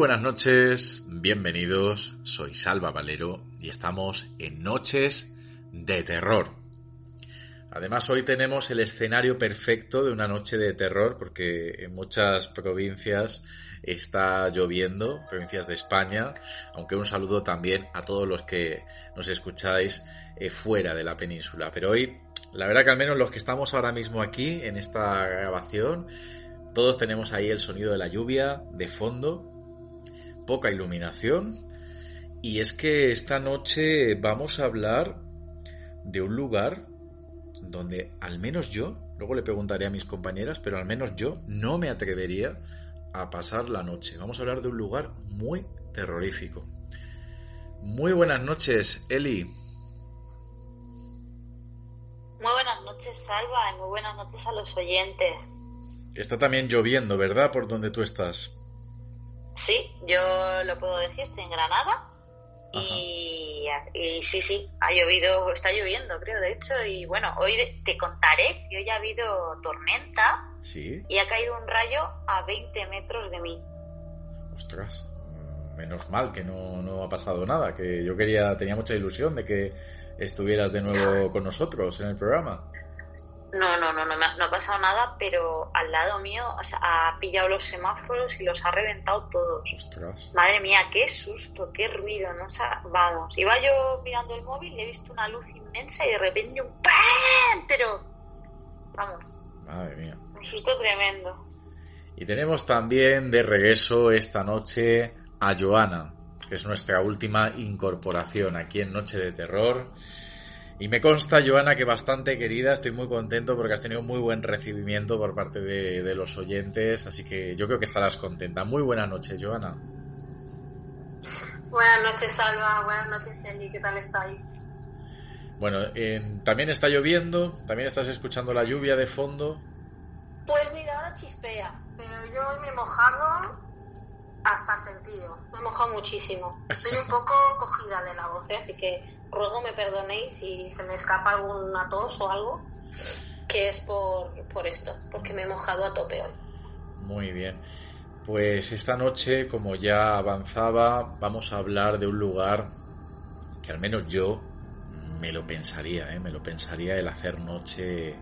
Buenas noches, bienvenidos, soy Salva Valero y estamos en Noches de Terror. Además hoy tenemos el escenario perfecto de una noche de terror porque en muchas provincias está lloviendo, provincias de España, aunque un saludo también a todos los que nos escucháis eh, fuera de la península. Pero hoy, la verdad que al menos los que estamos ahora mismo aquí en esta grabación, todos tenemos ahí el sonido de la lluvia de fondo poca iluminación. Y es que esta noche vamos a hablar de un lugar donde al menos yo, luego le preguntaré a mis compañeras, pero al menos yo no me atrevería a pasar la noche. Vamos a hablar de un lugar muy terrorífico. Muy buenas noches, Eli. Muy buenas noches, Salva, y muy buenas noches a los oyentes. Está también lloviendo, ¿verdad? Por donde tú estás. Sí, yo lo puedo decir, estoy en Granada. Y, y, sí, sí, ha llovido, está lloviendo, creo, de hecho. Y bueno, hoy te contaré que hoy ha habido tormenta Sí. y ha caído un rayo a 20 metros de mí. Ostras, menos mal que no, no ha pasado nada, que yo quería, tenía mucha ilusión de que estuvieras de nuevo con nosotros en el programa. No, no, no, no, me ha- no ha pasado nada, pero al lado mío o sea, ha pillado los semáforos y los ha reventado todos. Ostras. Madre mía, qué susto, qué ruido, no sa- vamos. Iba yo mirando el móvil y he visto una luz inmensa y de repente un ¡pam! Pero, vamos, Madre mía. un susto tremendo. Y tenemos también de regreso esta noche a Joana, que es nuestra última incorporación aquí en Noche de Terror. Y me consta, Joana, que bastante querida, estoy muy contento porque has tenido muy buen recibimiento por parte de, de los oyentes, así que yo creo que estarás contenta. Muy buena noche, Joana. Buenas noches, Salva. Buenas noches, Eli. ¿Qué tal estáis? Bueno, en- también está lloviendo, también estás escuchando la lluvia de fondo. Pues mira, ahora chispea. Pero yo hoy me he mojado hasta el sentido. Me he mojado muchísimo. Estoy un poco cogida de la voz, ¿eh? así que ruego me perdonéis si se me escapa alguna tos o algo, que es por, por esto, porque me he mojado a tope hoy. Muy bien. Pues esta noche, como ya avanzaba, vamos a hablar de un lugar que al menos yo me lo pensaría, ¿eh? me lo pensaría el hacer noche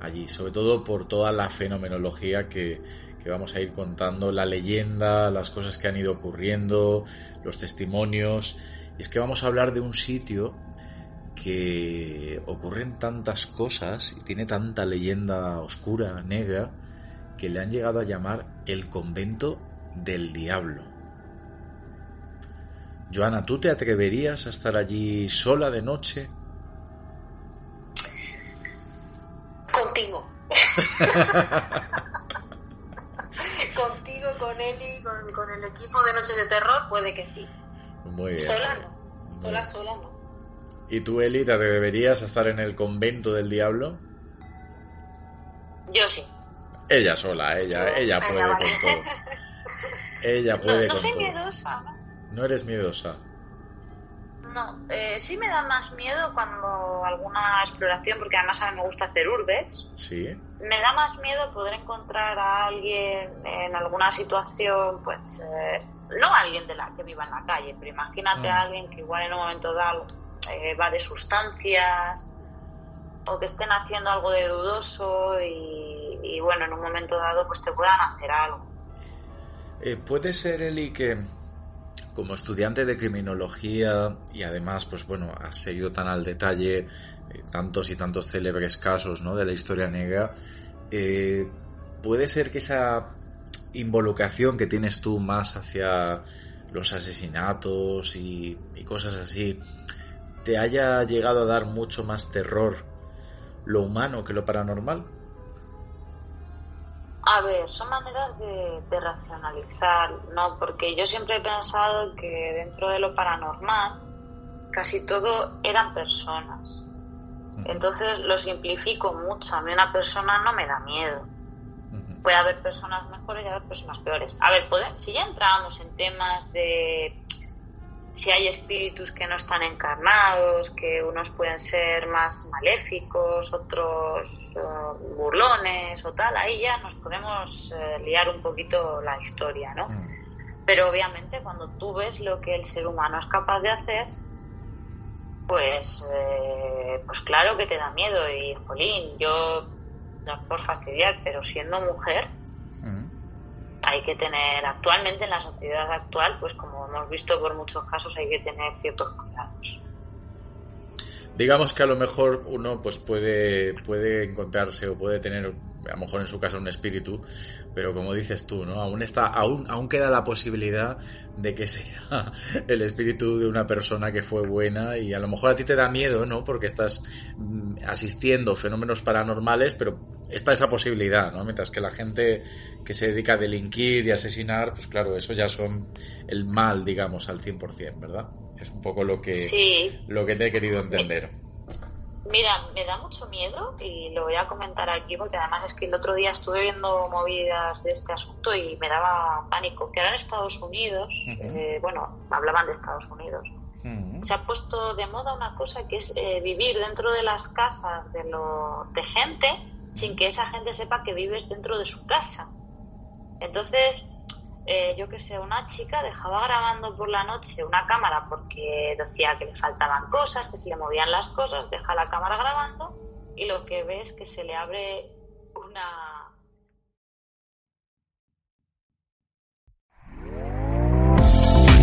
allí, sobre todo por toda la fenomenología que, que vamos a ir contando, la leyenda, las cosas que han ido ocurriendo, los testimonios. Es que vamos a hablar de un sitio que ocurren tantas cosas y tiene tanta leyenda oscura, negra, que le han llegado a llamar el convento del diablo. Joana, ¿tú te atreverías a estar allí sola de noche? Contigo. Contigo, con Eli, con, con el equipo de Noches de Terror, puede que sí. Muy bien. Sola no. Sola, bien. sola no. ¿Y tú, Eli, te atreverías a estar en el convento del diablo? Yo sí. Ella sola, ella, Yo- ella puede vale. con todo. Ella puede no con soy todo. miedosa, ¿no? No eres miedosa. No, eh, sí me da más miedo cuando alguna exploración, porque además a mí me gusta hacer urbes, Sí. me da más miedo poder encontrar a alguien en alguna situación, pues, eh, no alguien de la que viva en la calle, pero imagínate Mm. a alguien que igual en un momento dado eh, va de sustancias o que estén haciendo algo de dudoso y, bueno, en un momento dado pues te puedan hacer algo. Eh, puede ser, Eli, que como estudiante de criminología y además, pues bueno, has seguido tan al detalle eh, tantos y tantos célebres casos ¿no? de la historia negra, eh, puede ser que esa involucración que tienes tú más hacia los asesinatos y, y cosas así, te haya llegado a dar mucho más terror lo humano que lo paranormal? A ver, son maneras de, racionalizar, ¿no? Porque yo siempre he pensado que dentro de lo paranormal casi todo eran personas. Entonces lo simplifico mucho. A mí una persona no me da miedo. Puede haber personas mejores y haber personas peores. A ver, si ya entramos en temas de si hay espíritus que no están encarnados, que unos pueden ser más maléficos, otros eh, burlones o tal, ahí ya nos podemos eh, liar un poquito la historia, ¿no? Mm. Pero obviamente cuando tú ves lo que el ser humano es capaz de hacer, pues, eh, pues claro que te da miedo y, jolín, yo, no es por fastidiar, pero siendo mujer, hay que tener, actualmente en la sociedad actual, pues como hemos visto por muchos casos, hay que tener ciertos cuidados. Digamos que a lo mejor uno pues puede, puede encontrarse o puede tener a lo mejor en su caso un espíritu, pero como dices tú, ¿no? Aún está, aún, aún queda la posibilidad de que sea el espíritu de una persona que fue buena y a lo mejor a ti te da miedo, ¿no? Porque estás mm, asistiendo fenómenos paranormales, pero está esa posibilidad, ¿no? Mientras que la gente que se dedica a delinquir y asesinar, pues claro, eso ya son el mal, digamos, al 100%, ¿verdad? Es un poco lo que, lo que te he querido entender. Mira, me da mucho miedo y lo voy a comentar aquí porque además es que el otro día estuve viendo movidas de este asunto y me daba pánico. Que ahora en Estados Unidos, eh, bueno, hablaban de Estados Unidos, se ha puesto de moda una cosa que es eh, vivir dentro de las casas de, lo, de gente sin que esa gente sepa que vives dentro de su casa. Entonces, eh, yo que sé, una chica dejaba grabando por la noche una cámara porque decía que le faltaban cosas, que se le movían las cosas, deja la cámara grabando y lo que ve es que se le abre una